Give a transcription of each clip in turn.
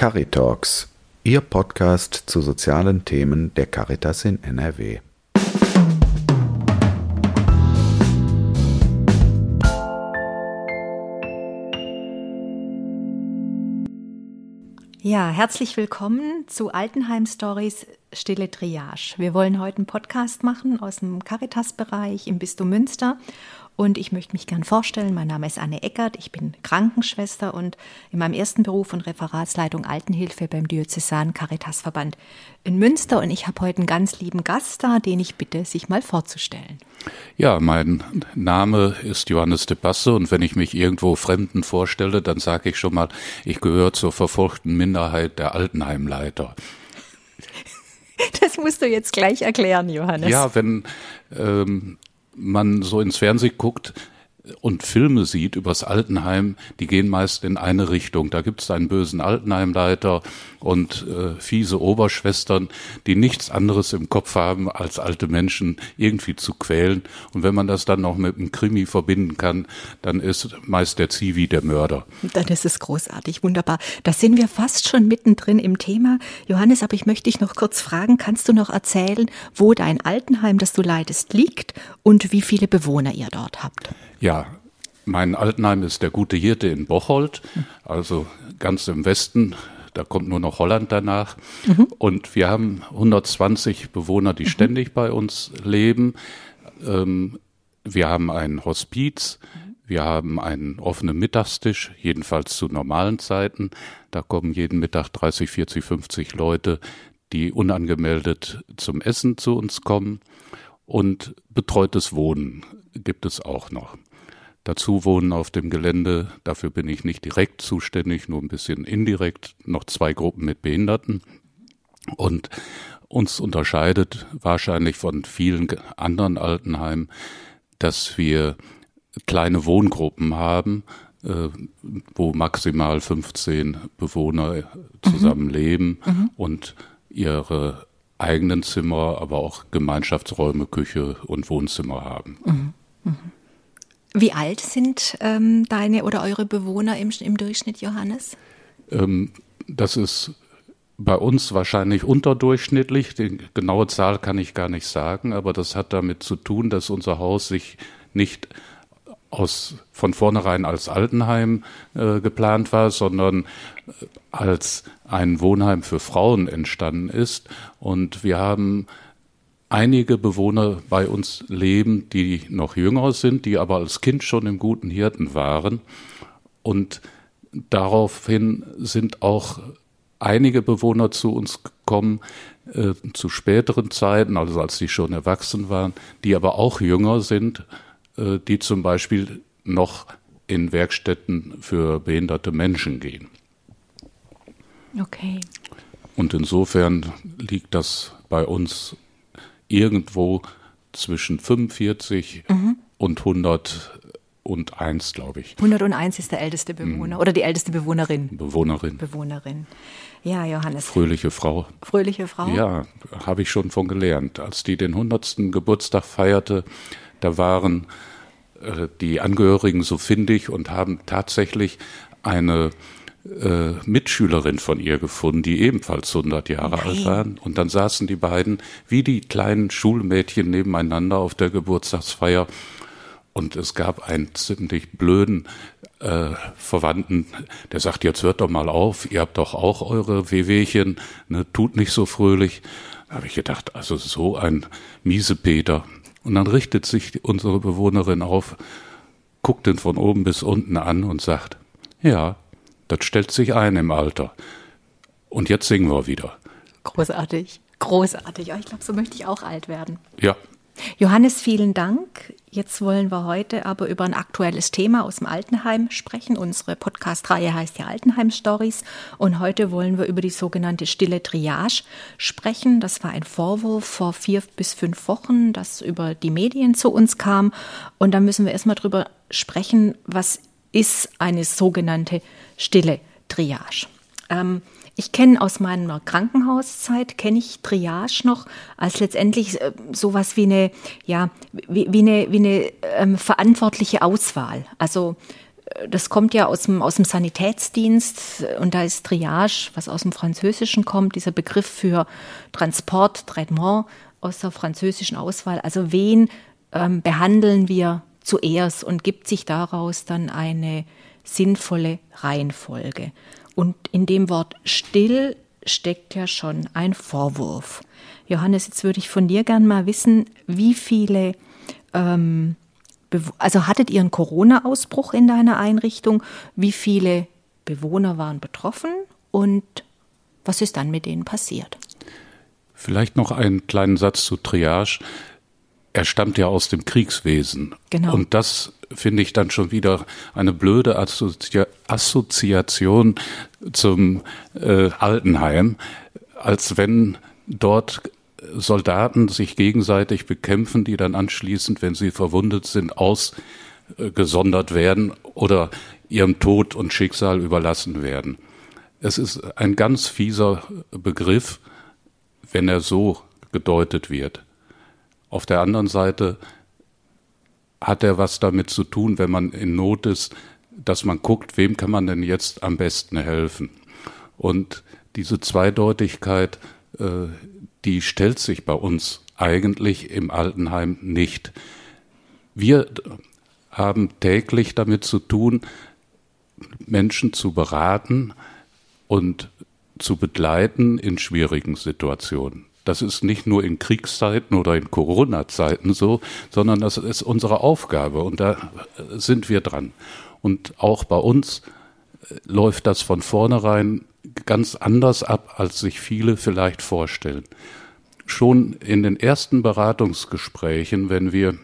Caritalks, Ihr Podcast zu sozialen Themen der Caritas in NRW. Ja, herzlich willkommen zu Altenheim Stories Stille Triage. Wir wollen heute einen Podcast machen aus dem Caritas-Bereich im Bistum Münster und ich möchte mich gern vorstellen. Mein Name ist Anne Eckert. Ich bin Krankenschwester und in meinem ersten Beruf und Referatsleitung Altenhilfe beim Diözesanen Caritasverband in Münster. Und ich habe heute einen ganz lieben Gast da, den ich bitte, sich mal vorzustellen. Ja, mein Name ist Johannes de Basse und wenn ich mich irgendwo Fremden vorstelle, dann sage ich schon mal, ich gehöre zur verfolgten Minderheit der Altenheimleiter. Das musst du jetzt gleich erklären, Johannes. Ja, wenn ähm, man so ins Fernsehen guckt, und Filme sieht übers Altenheim, die gehen meist in eine Richtung. Da gibt es einen bösen Altenheimleiter und äh, fiese Oberschwestern, die nichts anderes im Kopf haben, als alte Menschen irgendwie zu quälen. Und wenn man das dann noch mit einem Krimi verbinden kann, dann ist meist der Zivi der Mörder. Dann ist es großartig, wunderbar. Da sind wir fast schon mittendrin im Thema. Johannes, aber ich möchte dich noch kurz fragen, kannst du noch erzählen, wo dein Altenheim, das du leitest, liegt und wie viele Bewohner ihr dort habt? Ja, mein Altenheim ist der Gute Hirte in Bocholt, also ganz im Westen. Da kommt nur noch Holland danach. Mhm. Und wir haben 120 Bewohner, die mhm. ständig bei uns leben. Ähm, wir haben ein Hospiz. Wir haben einen offenen Mittagstisch, jedenfalls zu normalen Zeiten. Da kommen jeden Mittag 30, 40, 50 Leute, die unangemeldet zum Essen zu uns kommen. Und betreutes Wohnen gibt es auch noch. Dazu wohnen auf dem Gelände, dafür bin ich nicht direkt zuständig, nur ein bisschen indirekt, noch zwei Gruppen mit Behinderten. Und uns unterscheidet wahrscheinlich von vielen anderen Altenheimen, dass wir kleine Wohngruppen haben, äh, wo maximal 15 Bewohner zusammenleben mhm. mhm. und ihre eigenen Zimmer, aber auch Gemeinschaftsräume, Küche und Wohnzimmer haben. Mhm. Wie alt sind ähm, deine oder eure Bewohner im, im Durchschnitt, Johannes? Ähm, das ist bei uns wahrscheinlich unterdurchschnittlich. Die genaue Zahl kann ich gar nicht sagen, aber das hat damit zu tun, dass unser Haus sich nicht aus, von vornherein als Altenheim äh, geplant war, sondern äh, als ein Wohnheim für Frauen entstanden ist. Und wir haben einige Bewohner bei uns leben, die noch jünger sind, die aber als Kind schon im guten Hirten waren. Und daraufhin sind auch einige Bewohner zu uns gekommen, äh, zu späteren Zeiten, also als sie schon erwachsen waren, die aber auch jünger sind, äh, die zum Beispiel noch in Werkstätten für behinderte Menschen gehen. Okay. Und insofern liegt das bei uns irgendwo zwischen 45 mhm. und 101, glaube ich. 101 ist der älteste Bewohner mhm. oder die älteste Bewohnerin. Bewohnerin. Bewohnerin. Ja, Johannes. Fröhliche Frau. Fröhliche Frau. Ja, habe ich schon von gelernt. Als die den 100. Geburtstag feierte, da waren äh, die Angehörigen so findig und haben tatsächlich eine äh, Mitschülerin von ihr gefunden, die ebenfalls 100 Jahre Nein. alt waren. Und dann saßen die beiden wie die kleinen Schulmädchen nebeneinander auf der Geburtstagsfeier. Und es gab einen ziemlich blöden äh, Verwandten, der sagt, jetzt hört doch mal auf, ihr habt doch auch eure Wehwehchen, ne, tut nicht so fröhlich. Da habe ich gedacht, also so ein Miesepeter. Und dann richtet sich unsere Bewohnerin auf, guckt ihn von oben bis unten an und sagt, ja, das stellt sich ein im Alter. Und jetzt singen wir wieder. Großartig, großartig. Ich glaube, so möchte ich auch alt werden. Ja. Johannes, vielen Dank. Jetzt wollen wir heute aber über ein aktuelles Thema aus dem Altenheim sprechen. Unsere Podcast-Reihe heißt ja Altenheim Stories. Und heute wollen wir über die sogenannte stille Triage sprechen. Das war ein Vorwurf vor vier bis fünf Wochen, das über die Medien zu uns kam. Und da müssen wir erstmal drüber sprechen, was ist eine sogenannte stille Triage. Ähm, ich kenne aus meiner Krankenhauszeit, kenne ich Triage noch als letztendlich äh, sowas wie eine, ja, wie, wie eine, wie eine ähm, verantwortliche Auswahl. Also das kommt ja aus dem, aus dem Sanitätsdienst und da ist Triage, was aus dem Französischen kommt, dieser Begriff für Transport, Traitement aus der französischen Auswahl. Also wen ähm, behandeln wir zuerst und gibt sich daraus dann eine sinnvolle Reihenfolge. Und in dem Wort still steckt ja schon ein Vorwurf. Johannes, jetzt würde ich von dir gern mal wissen, wie viele ähm, also hattet ihr einen Corona-Ausbruch in deiner Einrichtung? Wie viele Bewohner waren betroffen und was ist dann mit denen passiert? Vielleicht noch einen kleinen Satz zu Triage. Er stammt ja aus dem Kriegswesen. Genau. Und das finde ich dann schon wieder eine blöde Assozi Assoziation zum äh, Altenheim, als wenn dort Soldaten sich gegenseitig bekämpfen, die dann anschließend, wenn sie verwundet sind, ausgesondert werden oder ihrem Tod und Schicksal überlassen werden. Es ist ein ganz fieser Begriff, wenn er so gedeutet wird. Auf der anderen Seite hat er was damit zu tun, wenn man in Not ist, dass man guckt, wem kann man denn jetzt am besten helfen. Und diese Zweideutigkeit, äh, die stellt sich bei uns eigentlich im Altenheim nicht. Wir haben täglich damit zu tun, Menschen zu beraten und zu begleiten in schwierigen Situationen. Das ist nicht nur in Kriegszeiten oder in Corona-Zeiten so, sondern das ist unsere Aufgabe und da sind wir dran. Und auch bei uns läuft das von vornherein ganz anders ab, als sich viele vielleicht vorstellen. Schon in den ersten Beratungsgesprächen, wenn wir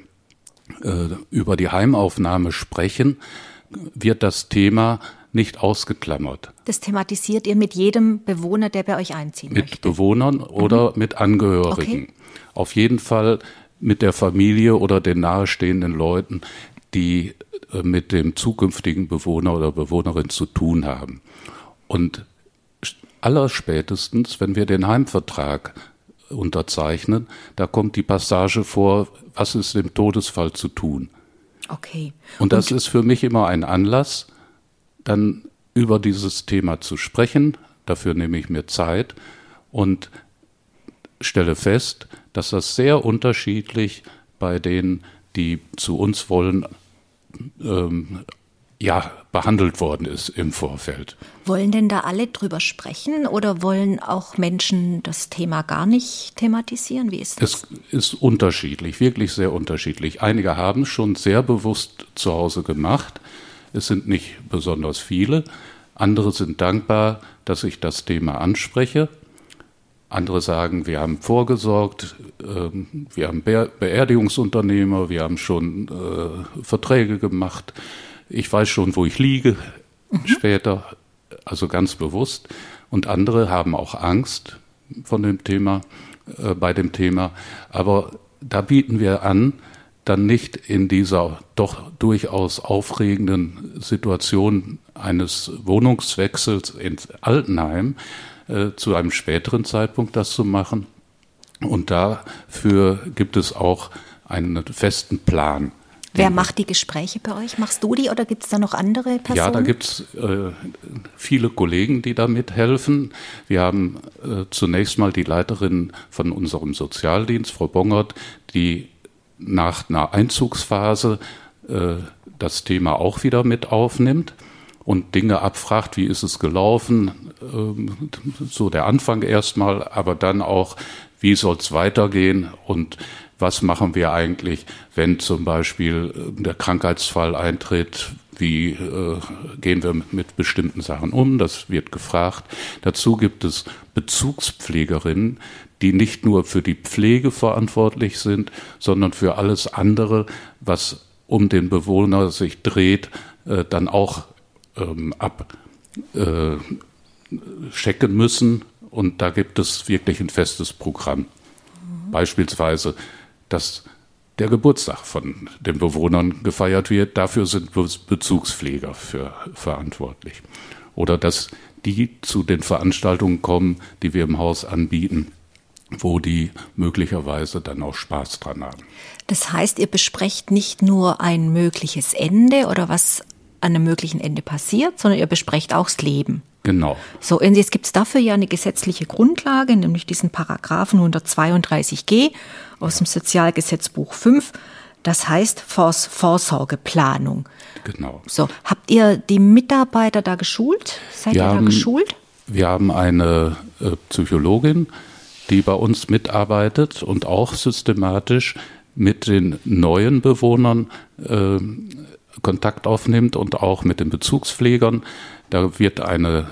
äh, über die Heimaufnahme sprechen, wird das Thema nicht ausgeklammert. Das thematisiert ihr mit jedem Bewohner, der bei euch einziehen mit möchte? Bewohnern oder mhm. mit Angehörigen. Okay. Auf jeden Fall mit der Familie oder den nahestehenden Leuten, die äh, mit dem zukünftigen Bewohner oder Bewohnerin zu tun haben. Und allerspätestens, wenn wir den Heimvertrag unterzeichnen, da kommt die Passage vor, was ist im Todesfall zu tun. Okay. Und das Und ist für mich immer ein Anlass, dann über dieses Thema zu sprechen. Dafür nehme ich mir Zeit und stelle fest, dass das sehr unterschiedlich bei denen, die zu uns wollen, ähm, ja, behandelt worden ist im Vorfeld. Wollen denn da alle drüber sprechen oder wollen auch Menschen das Thema gar nicht thematisieren? Wie ist das? Es ist unterschiedlich, wirklich sehr unterschiedlich. Einige haben es schon sehr bewusst zu Hause gemacht. Es sind nicht besonders viele. Andere sind dankbar, dass ich das Thema anspreche. Andere sagen, wir haben vorgesorgt, ähm, wir haben Beerdigungsunternehmer, wir haben schon äh, Verträge gemacht ich weiß schon, wo ich liege mhm. später, also ganz bewusst. Und andere haben auch Angst von dem Thema, äh, bei dem Thema. Aber da bieten wir an, dann nicht in dieser doch durchaus aufregenden Situation eines Wohnungswechsels ins Altenheim äh, zu einem späteren Zeitpunkt das zu machen. Und dafür gibt es auch einen festen Plan. Wer macht die Gespräche bei euch? Machst du die oder gibt es da noch andere Personen? Ja, da gibt es äh, viele Kollegen, die da mithelfen. Wir haben äh, zunächst mal die Leiterin von unserem Sozialdienst, Frau Bongert, die nach einer Einzugsphase äh, das Thema auch wieder mit aufnimmt und Dinge abfragt, wie ist es gelaufen, ähm, so der Anfang erstmal, aber dann auch, wie soll es weitergehen und was machen wir eigentlich, wenn zum Beispiel äh, der Krankheitsfall eintritt, wie äh, gehen wir mit bestimmten Sachen um, das wird gefragt. Dazu gibt es Bezugspflegerinnen, die nicht nur für die Pflege verantwortlich sind, sondern für alles andere, was um den Bewohner sich dreht, äh, dann auch ähm, abchecken äh, müssen. Und da gibt es wirklich ein festes Programm. Mhm. Beispielsweise dass der Geburtstag von den Bewohnern gefeiert wird. Dafür sind Bezugspfleger für verantwortlich. Oder dass die zu den Veranstaltungen kommen, die wir im Haus anbieten, wo die möglicherweise dann auch Spaß dran haben. Das heißt, ihr besprecht nicht nur ein mögliches Ende oder was an einem möglichen Ende passiert, sondern ihr besprecht auch das Leben. Genau. So, und jetzt gibt es dafür ja eine gesetzliche Grundlage, nämlich diesen Paragraphen 132g aus dem Sozialgesetzbuch 5. Das heißt Vors Vorsorgeplanung. Genau. So, habt ihr die Mitarbeiter da geschult? Seid Wir ihr da haben- geschult? Wir haben eine äh, Psychologin, die bei uns mitarbeitet und auch systematisch mit den neuen Bewohnern äh, Kontakt aufnimmt und auch mit den Bezugspflegern. Da wird eine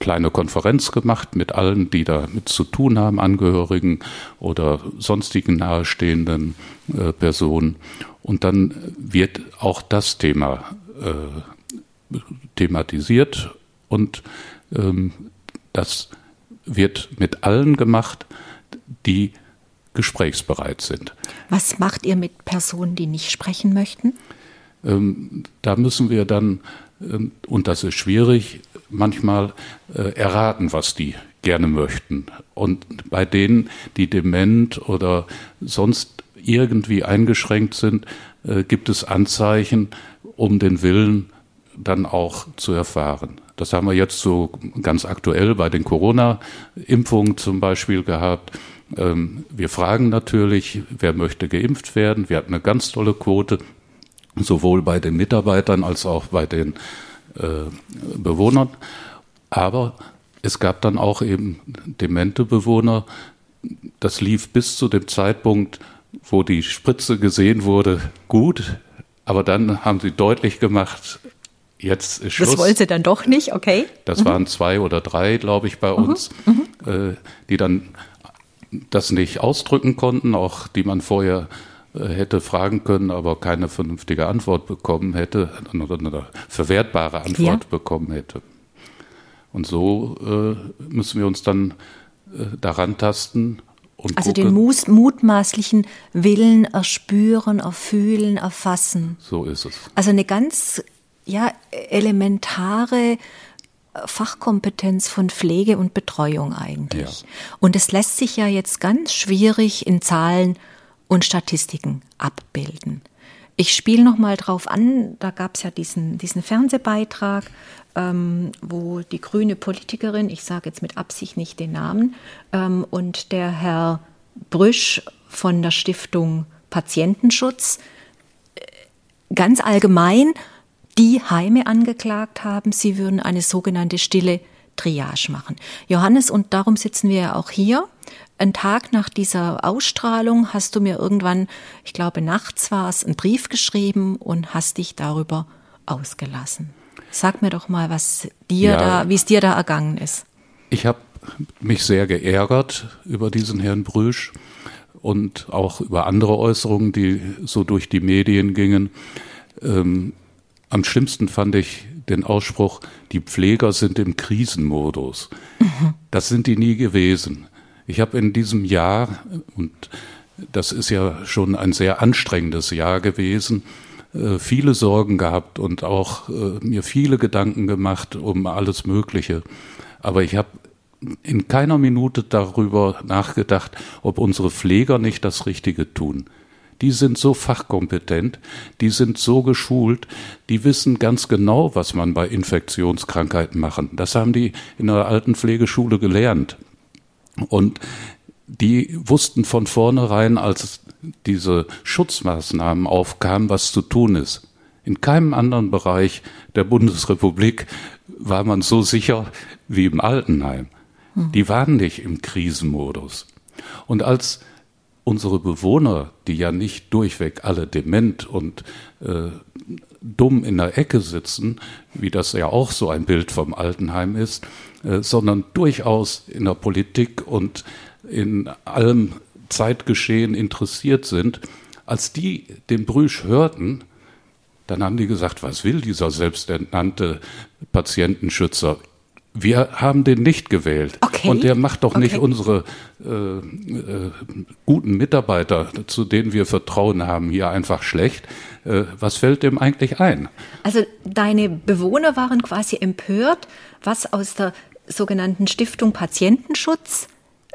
kleine Konferenz gemacht mit allen, die damit zu tun haben, Angehörigen oder sonstigen nahestehenden äh, Personen. Und dann wird auch das Thema äh, thematisiert und ähm, das wird mit allen gemacht, die gesprächsbereit sind. Was macht ihr mit Personen, die nicht sprechen möchten? Ähm, da müssen wir dann, und das ist schwierig, manchmal äh, erraten, was die gerne möchten. Und bei denen, die dement oder sonst irgendwie eingeschränkt sind, äh, gibt es Anzeichen, um den Willen dann auch zu erfahren. Das haben wir jetzt so ganz aktuell bei den Corona-Impfungen zum Beispiel gehabt. Ähm, Wir fragen natürlich, wer möchte geimpft werden. Wir hatten eine ganz tolle Quote, sowohl bei den Mitarbeitern als auch bei den äh, Bewohnern. Aber es gab dann auch eben demente Bewohner. Das lief bis zu dem Zeitpunkt, wo die Spritze gesehen wurde, gut. Aber dann haben sie deutlich gemacht, jetzt ist Schluss. Das wollt ihr dann doch nicht, okay? Das waren zwei oder drei, glaube ich, bei uns, äh, die dann das nicht ausdrücken konnten, auch die man vorher hätte fragen können, aber keine vernünftige Antwort bekommen hätte, oder eine verwertbare Antwort Ja. bekommen hätte. Und so äh, müssen wir uns dann äh, daran tasten und Also gucken. den mus- mutmaßlichen Willen erspüren, erfühlen, erfassen. so ist es. Also eine ganz ja, elementare Fachkompetenz von Pflege und Betreuung eigentlich. Ja. Und es lässt sich ja jetzt ganz schwierig in Zahlen und Statistiken abbilden. Ich spiele noch mal drauf an, da gab es ja diesen, diesen Fernsehbeitrag, ähm, wo die grüne Politikerin, ich sage jetzt mit Absicht nicht den Namen, ähm, und der Herr Brüsch von der Stiftung Patientenschutz ganz allgemein die Heime angeklagt haben, sie würden eine sogenannte stille Triage machen. Johannes, und darum sitzen wir ja auch hier. Ein Tag nach dieser Ausstrahlung hast du mir irgendwann, ich glaube nachts war es, einen Brief geschrieben und hast dich darüber ausgelassen. Sag mir doch mal, was dir Ja. da, wie es dir da ergangen ist. Ich habe mich sehr geärgert über diesen Herrn Brüsch und auch über andere Äußerungen, die so durch die Medien gingen. Ähm, am schlimmsten fand ich den Ausspruch, die Pfleger sind im Krisenmodus. Das sind die nie gewesen. Ich habe in diesem Jahr, und das ist ja schon ein sehr anstrengendes Jahr gewesen, äh, viele Sorgen gehabt und auch äh, mir viele Gedanken gemacht um alles Mögliche. Aber ich habe in keiner Minute darüber nachgedacht, ob unsere Pfleger nicht das Richtige tun. Die sind so fachkompetent, die sind so geschult, die wissen ganz genau, was man bei Infektionskrankheiten machen. Das haben die in der alten Pflegeschule gelernt. Und die wussten von vornherein, als diese Schutzmaßnahmen aufkamen, was zu tun ist. In keinem anderen Bereich der Bundesrepublik war man so sicher wie im Altenheim. Die waren nicht im Krisenmodus. Und als unsere Bewohner, die ja nicht durchweg alle dement und äh, dumm in der Ecke sitzen, wie das ja auch so ein Bild vom Altenheim ist, sondern durchaus in der Politik und in allem Zeitgeschehen interessiert sind, als die den Brüsch hörten, dann haben die gesagt, was will dieser selbsternannte Patientenschützer? Wir haben den nicht gewählt. Okay. Und der macht doch nicht Okay. unsere äh, äh, guten Mitarbeiter, zu denen wir Vertrauen haben, hier einfach schlecht. Äh, was fällt dem eigentlich ein? Also deine Bewohner waren quasi empört, was aus der sogenannten Stiftung Patientenschutz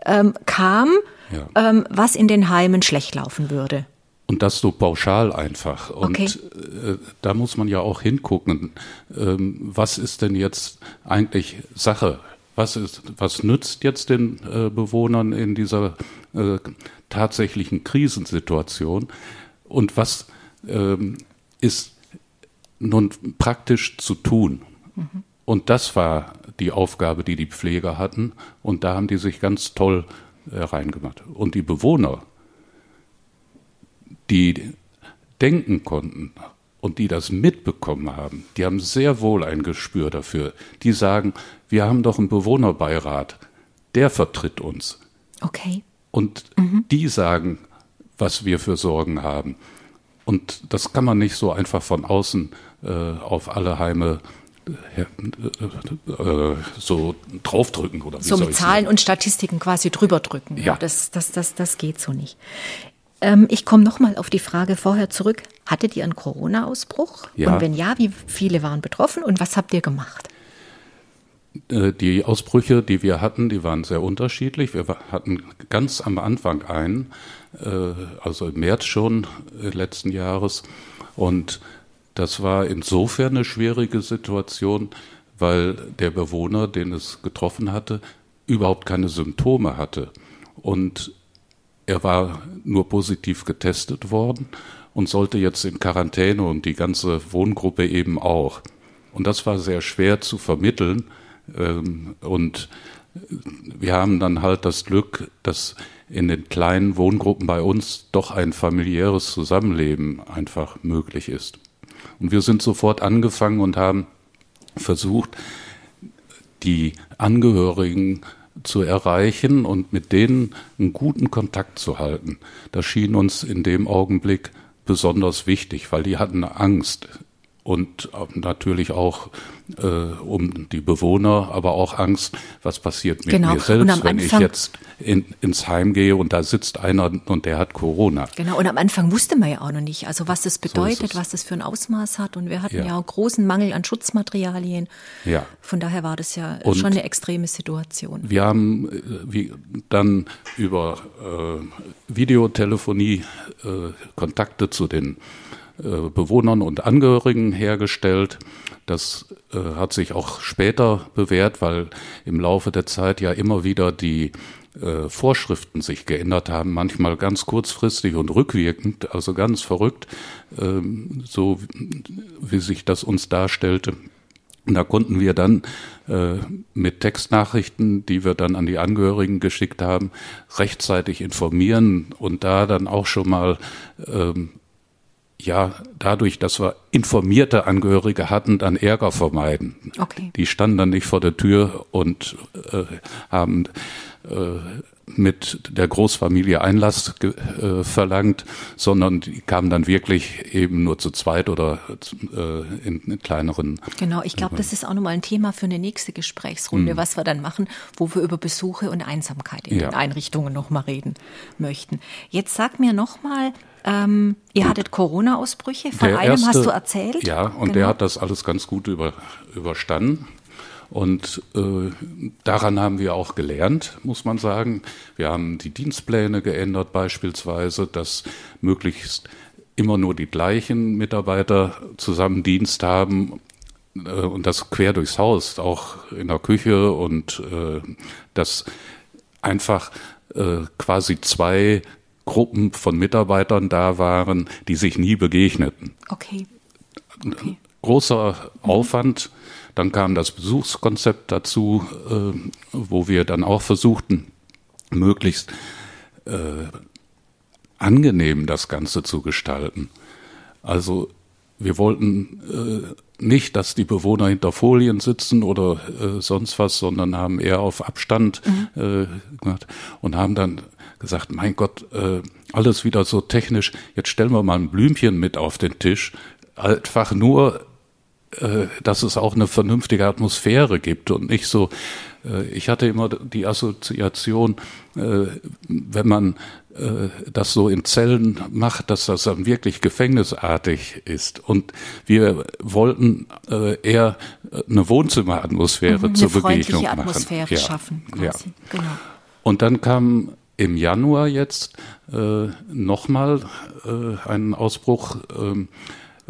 ähm, kam, Ja. ähm, was in den Heimen schlecht laufen würde. Und das so pauschal einfach. Und Okay. äh, da muss man ja auch hingucken, ähm, was ist denn jetzt eigentlich Sache? Was, ist, was nützt jetzt den äh, Bewohnern in dieser äh, tatsächlichen Krisensituation? Und was ähm, ist nun praktisch zu tun? Und das war die Aufgabe, die die Pfleger hatten. Und da haben die sich ganz toll äh, reingemacht. Und die Bewohner, die denken konnten und die das mitbekommen haben, die haben sehr wohl ein Gespür dafür. Die sagen, wir haben doch einen Bewohnerbeirat, der vertritt uns. Okay. Und die sagen, was wir für Sorgen haben. Und das kann man nicht so einfach von außen äh, auf alle Heime so draufdrücken oder wie So mit Zahlen sagen? und Statistiken quasi drüber drücken. Ja. Das, das, das, das geht so nicht. Ähm, ich komme nochmal auf die Frage vorher zurück. Hattet ihr einen Corona-Ausbruch? Ja. Und wenn ja, wie viele waren betroffen und was habt ihr gemacht? Äh, Die Ausbrüche, die wir hatten, die waren sehr unterschiedlich. Wir hatten ganz am Anfang einen, äh, also im März schon äh, letzten Jahres. Und das war insofern eine schwierige Situation, weil der Bewohner, den es getroffen hatte, überhaupt keine Symptome hatte. Und er war nur positiv getestet worden und sollte jetzt in Quarantäne und die ganze Wohngruppe eben auch. Und das war sehr schwer zu vermitteln. Ähm, Und wir haben dann halt das Glück, dass in den kleinen Wohngruppen bei uns doch ein familiäres Zusammenleben einfach möglich ist. Und wir sind sofort angefangen und haben versucht, die Angehörigen zu erreichen und mit denen einen guten Kontakt zu halten. Das schien uns in dem Augenblick besonders wichtig, weil die hatten Angst und auch natürlich auch äh, um die Bewohner, aber auch Angst, was passiert mit Genau. mir selbst, wenn ich Anfang- jetzt in, ins Heim gehe und da sitzt einer und der hat Corona. Genau, und am Anfang wusste man ja auch noch nicht, also was das bedeutet, es. was das für ein Ausmaß hat. Und wir hatten Ja. ja, auch großen Mangel an Schutzmaterialien. Ja. Von daher war das ja Und- schon eine extreme Situation. Wir haben äh, wie, dann über äh, Videotelefonie äh, Kontakte zu den Bewohnern und Angehörigen hergestellt. Das äh, hat sich auch später bewährt, weil im Laufe der Zeit ja immer wieder die äh, Vorschriften sich geändert haben, manchmal ganz kurzfristig und rückwirkend, also ganz verrückt, ähm, so wie sich das uns darstellte. Und da konnten wir dann äh, mit Textnachrichten, die wir dann an die Angehörigen geschickt haben, rechtzeitig informieren und da dann auch schon mal ähm, ja dadurch, dass wir informierte Angehörige hatten, dann Ärger vermeiden. Okay. Die standen dann nicht vor der Tür und äh, haben äh, mit der Großfamilie Einlass äh, verlangt, sondern die kamen dann wirklich eben nur zu zweit oder äh, in, in kleineren Genau, ich glaube, das ist auch nochmal ein Thema für eine nächste Gesprächsrunde, was wir dann machen, wo wir über Besuche und Einsamkeit in Ja. den Einrichtungen nochmal reden möchten. Jetzt sag mir nochmal, ähm, ihr hattet Corona-Ausbrüche, von Der einem erste- hast du erzählt. Ja, und Genau. der hat das alles ganz gut über, überstanden. Und äh, daran haben wir auch gelernt, muss man sagen. Wir haben die Dienstpläne geändert beispielsweise, dass möglichst immer nur die gleichen Mitarbeiter zusammen Dienst haben äh, und das quer durchs Haus, auch in der Küche und äh, dass einfach äh, quasi zwei Gruppen von Mitarbeitern da waren, die sich nie begegneten Okay. Okay. großer Aufwand. Dann kam das Besuchskonzept dazu, äh, wo wir dann auch versuchten, möglichst äh, angenehm das Ganze zu gestalten. Also wir wollten äh, nicht, dass die Bewohner hinter Folien sitzen oder äh, sonst was, sondern haben eher auf Abstand äh, gemacht und haben dann gesagt, mein Gott, äh, alles wieder so technisch, jetzt stellen wir mal ein Blümchen mit auf den Tisch. Einfach nur, äh, dass es auch eine vernünftige Atmosphäre gibt und nicht so, äh, ich hatte immer die Assoziation, äh, wenn man das so in Zellen macht, dass das dann wirklich gefängnisartig ist. Und wir wollten äh, eher eine Wohnzimmeratmosphäre Mhm, zur eine Begegnung machen. Atmosphäre Ja, schaffen, ja. Genau. Und dann kam im Januar jetzt äh, nochmal äh, einen Ausbruch. Ähm,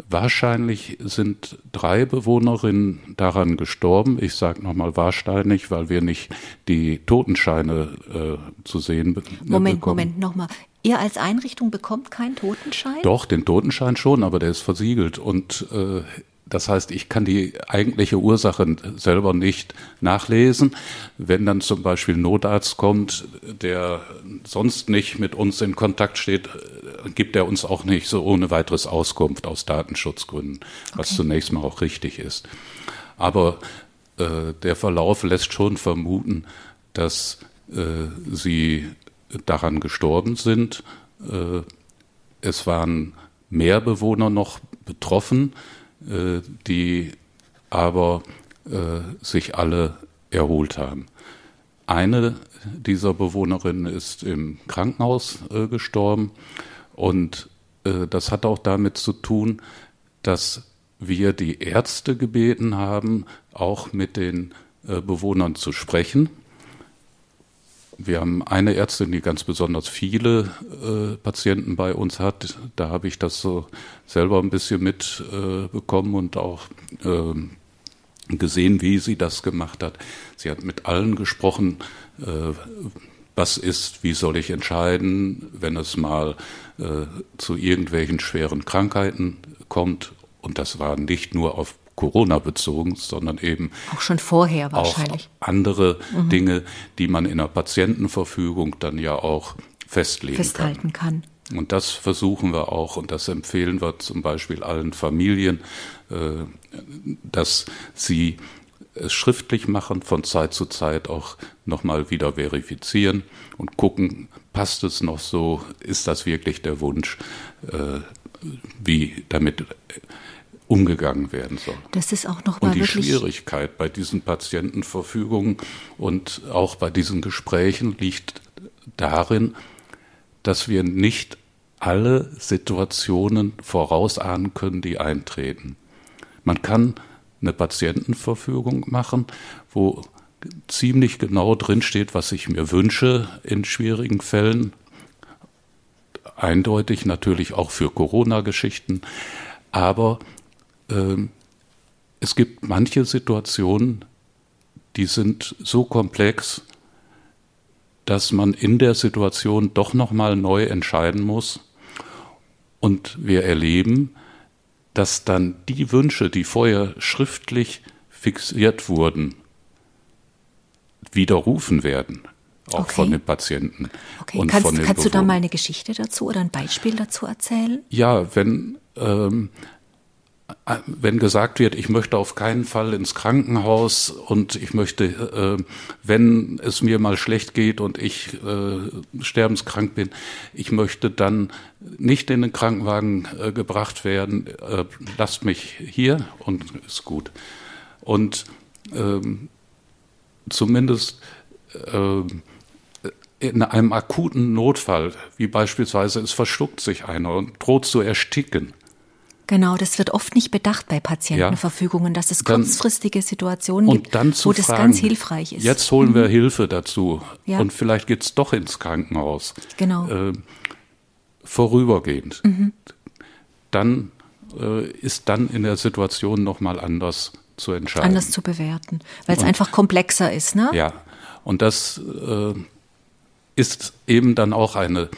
wahrscheinlich sind drei Bewohnerinnen daran gestorben. Ich sage nochmal wahrscheinlich, weil wir nicht die Totenscheine äh, zu sehen be Moment, bekommen. Moment, nochmal. Ihr als Einrichtung bekommt keinen Totenschein? Doch, den Totenschein schon, aber der ist versiegelt. Und äh, das heißt, ich kann die eigentliche Ursache selber nicht nachlesen. Wenn dann zum Beispiel ein Notarzt kommt, der sonst nicht mit uns in Kontakt steht, gibt er uns auch nicht so ohne weiteres Auskunft aus Datenschutzgründen, was okay. zunächst mal auch richtig ist. Aber äh, der Verlauf lässt schon vermuten, dass äh, sie daran gestorben sind. Äh, es waren mehr Bewohner noch betroffen. Äh, die aber äh, sich alle erholt haben. Eine dieser Bewohnerinnen ist im Krankenhaus äh, gestorben und das hat auch damit zu tun, dass wir die Ärzte gebeten haben, auch mit den Bewohnern zu sprechen wir haben eine Ärztin, die ganz besonders viele äh, Patienten bei uns hat. Da habe ich das so selber ein bisschen mitbekommen äh, und auch äh, gesehen, wie sie das gemacht hat. Sie hat mit allen gesprochen, äh, was ist, wie soll ich entscheiden, wenn es mal äh, zu irgendwelchen schweren Krankheiten kommt. Und das war nicht nur auf Corona bezogen, sondern eben auch schon vorher wahrscheinlich auch andere mhm. Dinge, die man in der Patientenverfügung dann ja auch festlegen festhalten kann. kann. Und das versuchen wir auch und das empfehlen wir zum Beispiel allen Familien, äh, dass sie es schriftlich machen, von Zeit zu Zeit auch nochmal wieder verifizieren und gucken, passt es noch so, ist das wirklich der Wunsch, äh, wie damit umgegangen werden soll. Das ist auch noch mal Und die Schwierigkeit bei diesen Patientenverfügungen und auch bei diesen Gesprächen liegt darin, dass wir nicht alle Situationen vorausahnen können, die eintreten. Man kann eine Patientenverfügung machen, wo ziemlich genau drinsteht, was ich mir wünsche in schwierigen Fällen. Eindeutig natürlich auch für Corona-Geschichten. Aber es gibt manche Situationen, die sind so komplex, dass man in der Situation doch nochmal neu entscheiden muss. Und wir erleben, dass dann die Wünsche, die vorher schriftlich fixiert wurden, widerrufen werden, auch okay. von den Patienten. Okay. Und kannst, kannst du da mal eine Geschichte dazu oder ein Beispiel dazu erzählen? Ja, wenn ähm, wenn gesagt wird, ich möchte auf keinen Fall ins Krankenhaus und ich möchte, äh, wenn es mir mal schlecht geht und ich äh, sterbenskrank bin, ich möchte dann nicht in den Krankenwagen äh, gebracht werden, äh, lasst mich hier und ist gut. Und ähm, zumindest äh, in einem akuten Notfall, wie beispielsweise es verschluckt sich einer und droht zu ersticken, Genau, das wird oft nicht bedacht bei Patientenverfügungen, dass es kurzfristige Situationen gibt, wo das fragen, ganz hilfreich ist. Jetzt holen wir mhm. Hilfe dazu ja. und vielleicht geht es doch ins Krankenhaus. Genau. Äh, vorübergehend. Mhm. Dann äh, ist dann in der Situation nochmal anders zu entscheiden. Anders zu bewerten, weil es einfach komplexer ist, ne? Ja, und das äh, ist eben dann auch eine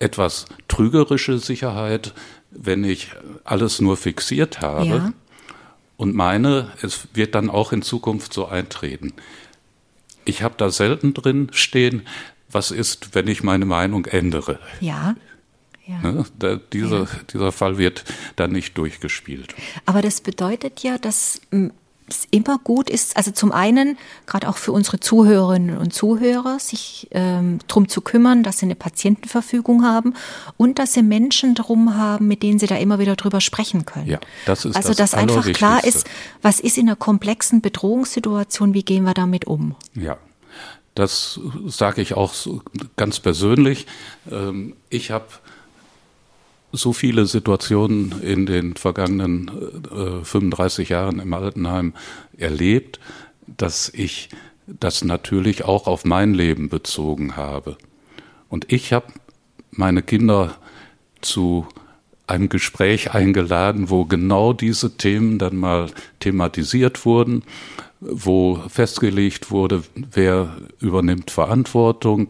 etwas trügerische Sicherheit, wenn ich alles nur fixiert habe ja. und meine, es wird dann auch in Zukunft so eintreten. Ich habe da selten drin stehen, was ist, wenn ich meine Meinung ändere. Ja. Ja. Ne? Da, dieser, ja. dieser Fall wird dann nicht durchgespielt. Aber das bedeutet ja, dass es immer gut ist, also zum einen, gerade auch für unsere Zuhörerinnen und Zuhörer, sich ähm, darum zu kümmern, dass sie eine Patientenverfügung haben und dass sie Menschen drum haben, mit denen sie da immer wieder drüber sprechen können. Ja, das ist also, das dass einfach klar ist, was ist in einer komplexen Bedrohungssituation, wie gehen wir damit um? Ja. Das sage ich auch ganz persönlich. Ähm, ich habe so viele Situationen in den vergangenen äh, 35 Jahren im Altenheim erlebt, dass ich das natürlich auch auf mein Leben bezogen habe. Und ich habe meine Kinder zu einem Gespräch eingeladen, wo genau diese Themen dann mal thematisiert wurden, wo festgelegt wurde, wer übernimmt Verantwortung,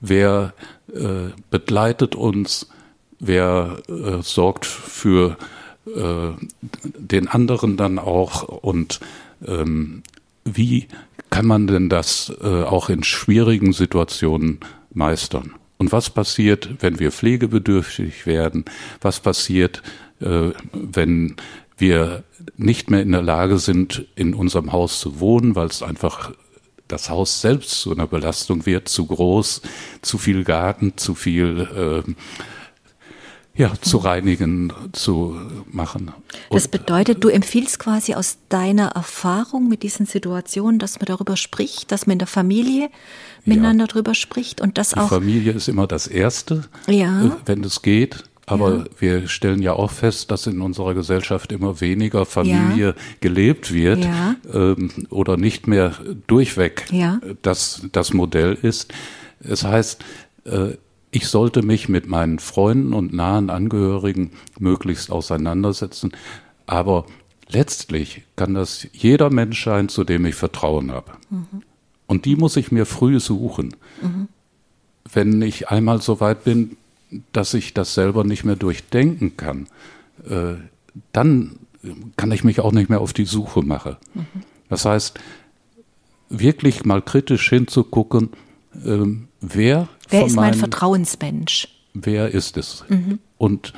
wer äh, begleitet uns, wer äh, sorgt für äh, den anderen dann auch und ähm, wie kann man denn das äh, auch in schwierigen Situationen meistern? Und was passiert, wenn wir pflegebedürftig werden? Was passiert, äh, wenn wir nicht mehr in der Lage sind, in unserem Haus zu wohnen, weil es einfach das Haus selbst zu einer Belastung wird, zu groß, zu viel Garten, zu viel äh, ja, zu reinigen, zu machen. Und das bedeutet, du empfiehlst quasi aus deiner Erfahrung mit diesen Situationen, dass man darüber spricht, dass man in der Familie miteinander ja. darüber spricht und das Die auch. Familie ist immer das Erste, ja. Äh, wenn es geht. Aber ja. wir stellen ja auch fest, dass in unserer Gesellschaft immer weniger Familie ja. gelebt wird ja. ähm, oder nicht mehr durchweg das, das Modell ist. Es heißt, äh, ich sollte mich mit meinen Freunden und nahen Angehörigen möglichst auseinandersetzen. Aber letztlich kann das jeder Mensch sein, zu dem ich Vertrauen habe. Mhm. Und die muss ich mir früh suchen. Mhm. Wenn ich einmal so weit bin, dass ich das selber nicht mehr durchdenken kann, äh, dann kann ich mich auch nicht mehr auf die Suche machen. Mhm. Das heißt, wirklich mal kritisch hinzugucken, ähm, wer Wer ist mein Vertrauensmensch? Wer ist es? Mhm. Und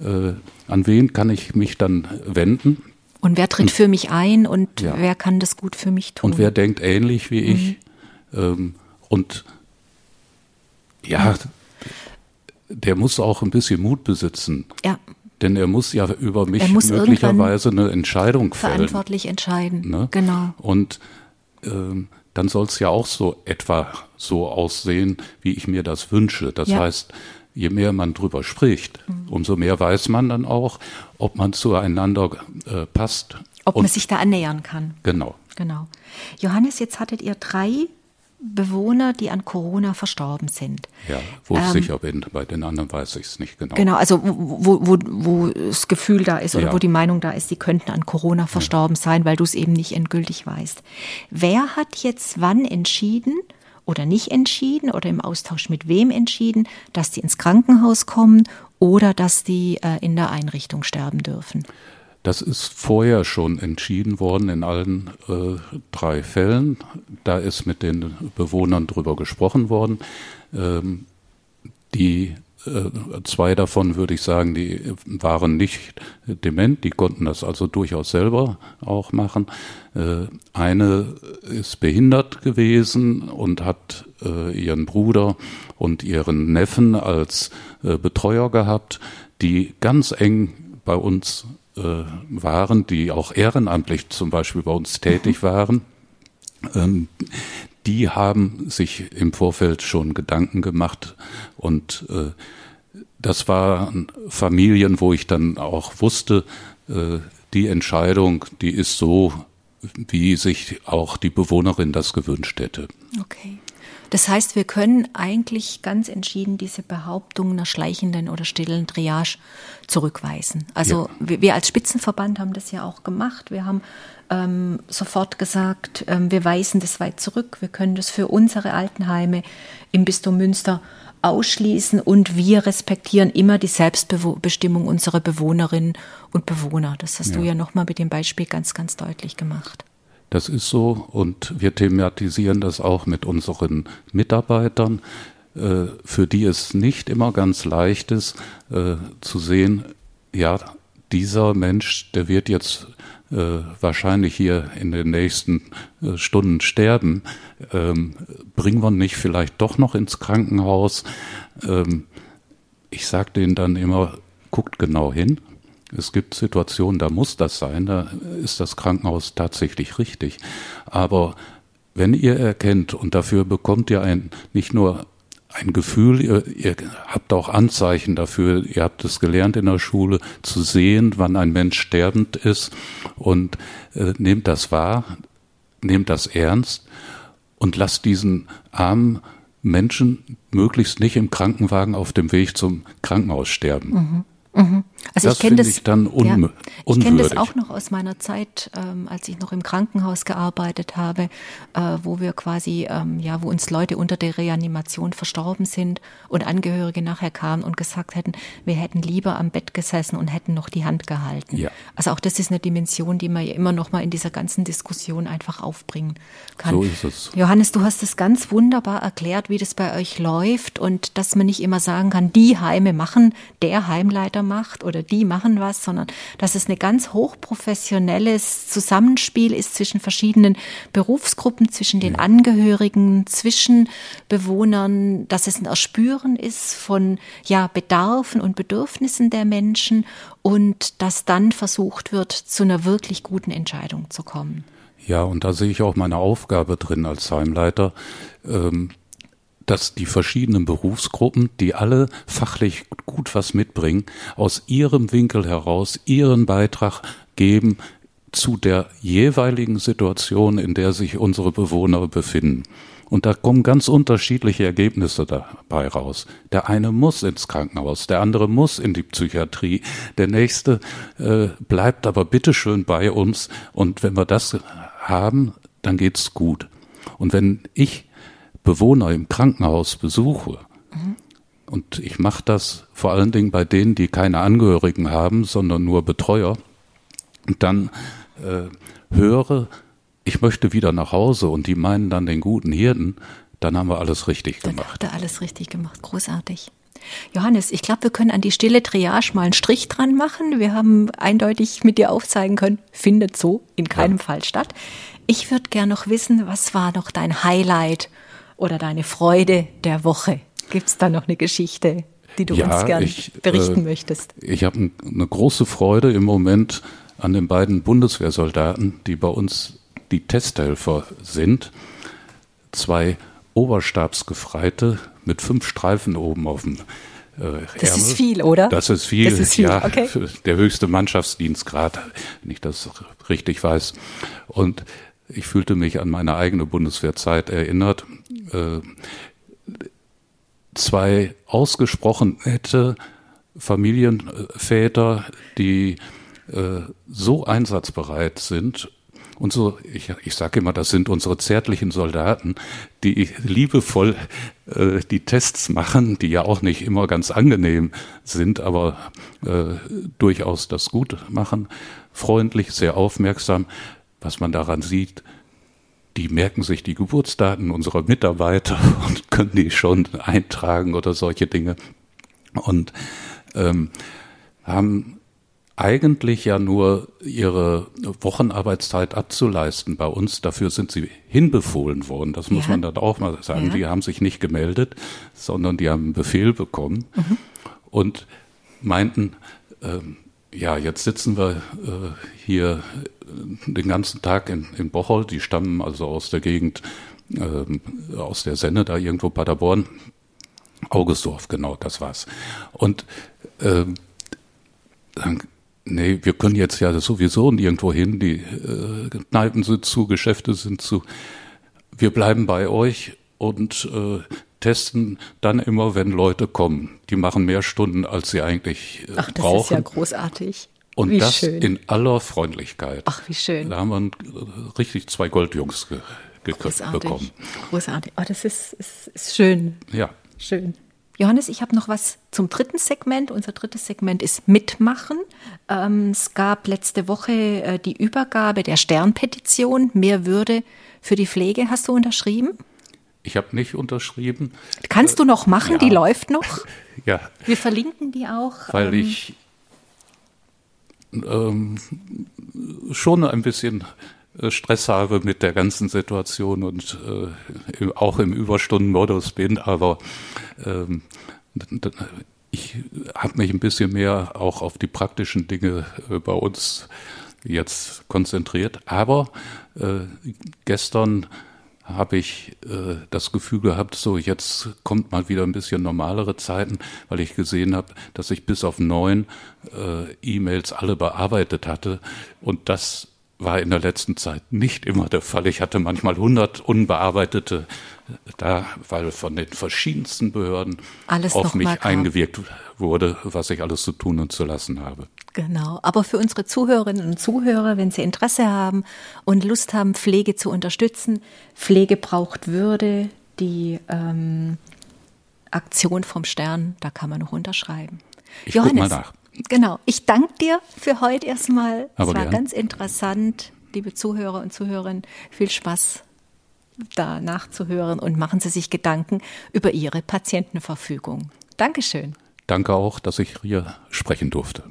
äh, an wen kann ich mich dann wenden? Und wer tritt und, für mich ein und ja. wer kann das gut für mich tun? Und wer denkt ähnlich wie ich? Mhm. Ähm, und ja, der muss auch ein bisschen Mut besitzen. Ja. Denn er muss ja über mich möglicherweise eine Entscheidung fällen. Verantwortlich entscheiden. Ne? Genau. Und ähm, dann soll es ja auch so etwa so aussehen, wie ich mir das wünsche. Das ja. heißt, je mehr man drüber spricht, mhm. umso mehr weiß man dann auch, ob man zueinander äh, passt. Ob man sich da annähern kann. Genau. Genau. Johannes, jetzt hattet ihr drei Bewohner, die an Corona verstorben sind. Ja, wo ich ähm, sicher bin, bei den anderen weiß ich es nicht genau. Genau, also wo, wo, wo das Gefühl da ist oder ja. wo die Meinung da ist, sie könnten an Corona verstorben ja. sein, weil du es eben nicht endgültig weißt. Wer hat jetzt wann entschieden oder nicht entschieden oder im Austausch mit wem entschieden, dass die ins Krankenhaus kommen oder dass die äh, in der Einrichtung sterben dürfen? Das ist vorher schon entschieden worden in allen äh, drei Fällen. Da ist mit den Bewohnern drüber gesprochen worden. Ähm, die äh, zwei davon würde ich sagen, die waren nicht dement, die konnten das also durchaus selber auch machen. Äh, eine ist behindert gewesen und hat äh, ihren Bruder und ihren Neffen als Betreuer gehabt, die ganz eng bei uns waren, die auch ehrenamtlich zum Beispiel bei uns tätig waren, ähm, die haben sich im Vorfeld schon Gedanken gemacht und äh, das waren Familien, wo ich dann auch wusste, äh, die Entscheidung, die ist so, wie sich auch die Bewohnerin das gewünscht hätte. Okay. Das heißt, wir können eigentlich ganz entschieden diese Behauptung einer schleichenden oder stillen Triage zurückweisen. Also ja. wir, wir, als Spitzenverband haben das ja auch gemacht. Wir haben ähm, sofort gesagt, ähm, wir weisen das weit zurück. Wir können das für unsere Altenheime im Bistum Münster ausschließen und wir respektieren immer die Selbstbestimmung unserer Bewohnerinnen und Bewohner. Das hast ja. du ja nochmal mit dem Beispiel ganz, ganz deutlich gemacht. Das ist so und wir thematisieren das auch mit unseren Mitarbeitern, äh, für die es nicht immer ganz leicht ist äh, zu sehen, ja, dieser Mensch, der wird jetzt äh, wahrscheinlich hier in den nächsten Stunden sterben. Ähm, bringen wir nicht vielleicht doch noch ins Krankenhaus? Ähm, ich sage denen dann immer, guckt genau hin, es gibt Situationen, da muss das sein, da ist das Krankenhaus tatsächlich richtig. Aber wenn ihr erkennt, und dafür bekommt ihr ein, nicht nur ein Gefühl, ihr, ihr habt auch Anzeichen dafür, ihr habt es gelernt in der Schule, zu sehen, wann ein Mensch sterbend ist und äh, nehmt das wahr, nehmt das ernst und lasst diesen armen Menschen möglichst nicht im Krankenwagen auf dem Weg zum Krankenhaus sterben. Mhm. Mhm. Also das ich kenne das, ich dann un ja, ich kenne das auch noch aus meiner Zeit, ähm, als ich noch im Krankenhaus gearbeitet habe, äh, wo wir quasi, ähm, ja, wo uns Leute unter der Reanimation verstorben sind und Angehörige nachher kamen und gesagt hätten, wir hätten lieber am Bett gesessen und hätten noch die Hand gehalten. Ja. Also auch das ist eine Dimension, die man ja immer noch mal in dieser ganzen Diskussion einfach aufbringen kann. So ist es. Johannes, du hast es ganz wunderbar erklärt, wie das bei euch läuft und dass man nicht immer sagen kann, die Heime machen, der Heimleiter macht oder die machen was, sondern dass es ein ganz hochprofessionelles Zusammenspiel ist zwischen verschiedenen Berufsgruppen, zwischen den Angehörigen, zwischen Bewohnern, dass es ein Erspüren ist von ja, Bedarfen und Bedürfnissen der Menschen und dass dann versucht wird, zu einer wirklich guten Entscheidung zu kommen. Ja, und da sehe ich auch meine Aufgabe drin als Heimleiter. Ähm, dass die verschiedenen Berufsgruppen, die alle fachlich gut was mitbringen, aus ihrem Winkel heraus ihren Beitrag geben zu der jeweiligen Situation, in der sich unsere Bewohner befinden. Und da kommen ganz unterschiedliche Ergebnisse dabei raus. Der eine muss ins Krankenhaus, der andere muss in die Psychiatrie, der nächste äh, bleibt aber bitteschön bei uns. Und wenn wir das haben, dann geht's gut. Und wenn ich Bewohner im Krankenhaus besuche, mhm. und ich mache das vor allen Dingen bei denen, die keine Angehörigen haben, sondern nur Betreuer, und dann äh, höre, ich möchte wieder nach Hause und die meinen dann den guten Hirten, dann haben wir alles richtig gemacht. Dann habt ihr alles richtig gemacht, großartig. Johannes, ich glaube, wir können an die stille Triage mal einen Strich dran machen. Wir haben eindeutig mit dir aufzeigen können, findet so in keinem ja. Fall statt. Ich würde gerne noch wissen, was war noch dein Highlight oder deine Freude der Woche? Gibt es da noch eine Geschichte, die du ja, uns gerne berichten äh, möchtest? Ich habe eine große Freude im Moment an den beiden Bundeswehrsoldaten, die bei uns die Testhelfer sind. Zwei Oberstabsgefreite mit fünf Streifen oben auf dem äh, das Ärmel. ist viel, oder? Das ist viel, das ist viel. ja. Okay. Der höchste Mannschaftsdienstgrad, wenn ich das richtig weiß. Und ich fühlte mich an meine eigene Bundeswehrzeit erinnert. Äh, zwei ausgesprochen nette Familienväter, die äh, so einsatzbereit sind und so, ich, ich sage immer, das sind unsere zärtlichen Soldaten, die liebevoll äh, die Tests machen, die ja auch nicht immer ganz angenehm sind, aber äh, durchaus das gut machen, freundlich, sehr aufmerksam. Was man daran sieht, die merken sich die Geburtsdaten unserer Mitarbeiter und können die schon eintragen oder solche Dinge und ähm, haben eigentlich ja nur ihre Wochenarbeitszeit abzuleisten bei uns. Dafür sind sie hinbefohlen worden. Das muss ja. man dann auch mal sagen. Ja. Die haben sich nicht gemeldet, sondern die haben einen Befehl bekommen mhm. und meinten, ähm, ja, jetzt sitzen wir äh, hier den ganzen Tag in, in Bocholt. Die stammen also aus der Gegend, äh, aus der Senne, da irgendwo Paderborn. Augustdorf, genau, das war's. Und äh, dann, nee, wir können jetzt ja sowieso nirgendwo hin. Die äh, Kneipen sind zu, Geschäfte sind zu. Wir bleiben bei euch und äh, testen dann immer, wenn Leute kommen. Die machen mehr Stunden, als sie eigentlich äh, Ach, das brauchen. Das ist ja großartig. Und wie das schön. in aller Freundlichkeit. Ach, wie schön. Da haben wir richtig zwei Goldjungs ge Großartig. bekommen. Großartig. Oh, das ist, ist, ist schön. Ja. Schön. Johannes, ich habe noch was zum dritten Segment. Unser drittes Segment ist Mitmachen. Ähm, es gab letzte Woche äh, die Übergabe der Sternpetition Mehr Würde für die Pflege. Hast du unterschrieben? Ich habe nicht unterschrieben. Kannst du noch machen? Ja. Die läuft noch. ja. Wir verlinken die auch. Weil ähm, ich ähm, schon ein bisschen äh, Stress habe mit der ganzen Situation und äh, auch im Überstundenmodus bin, aber ähm, ich habe mich ein bisschen mehr auch auf die praktischen Dinge äh, bei uns jetzt konzentriert. Aber äh, gestern habe ich äh, das Gefühl gehabt, so jetzt kommt mal wieder ein bisschen normalere Zeiten, weil ich gesehen habe, dass ich bis auf neun äh, E-Mails alle bearbeitet hatte und das war in der letzten Zeit nicht immer der Fall. Ich hatte manchmal hundert unbearbeitete da, weil von den verschiedensten Behörden alles auf mich eingewirkt wurde, was ich alles zu tun und zu lassen habe. Genau. Aber für unsere Zuhörerinnen und Zuhörer, wenn sie Interesse haben und Lust haben, Pflege zu unterstützen, Pflege braucht Würde, die ähm, Aktion vom Stern, da kann man noch unterschreiben. Ich Johannes, mal nach. Genau. Ich danke dir für heute erstmal. Aber es war gern. ganz interessant, liebe Zuhörer und Zuhörerinnen. Viel Spaß da nachzuhören und machen Sie sich Gedanken über Ihre Patientenverfügung. Dankeschön. Danke auch, dass ich hier sprechen durfte.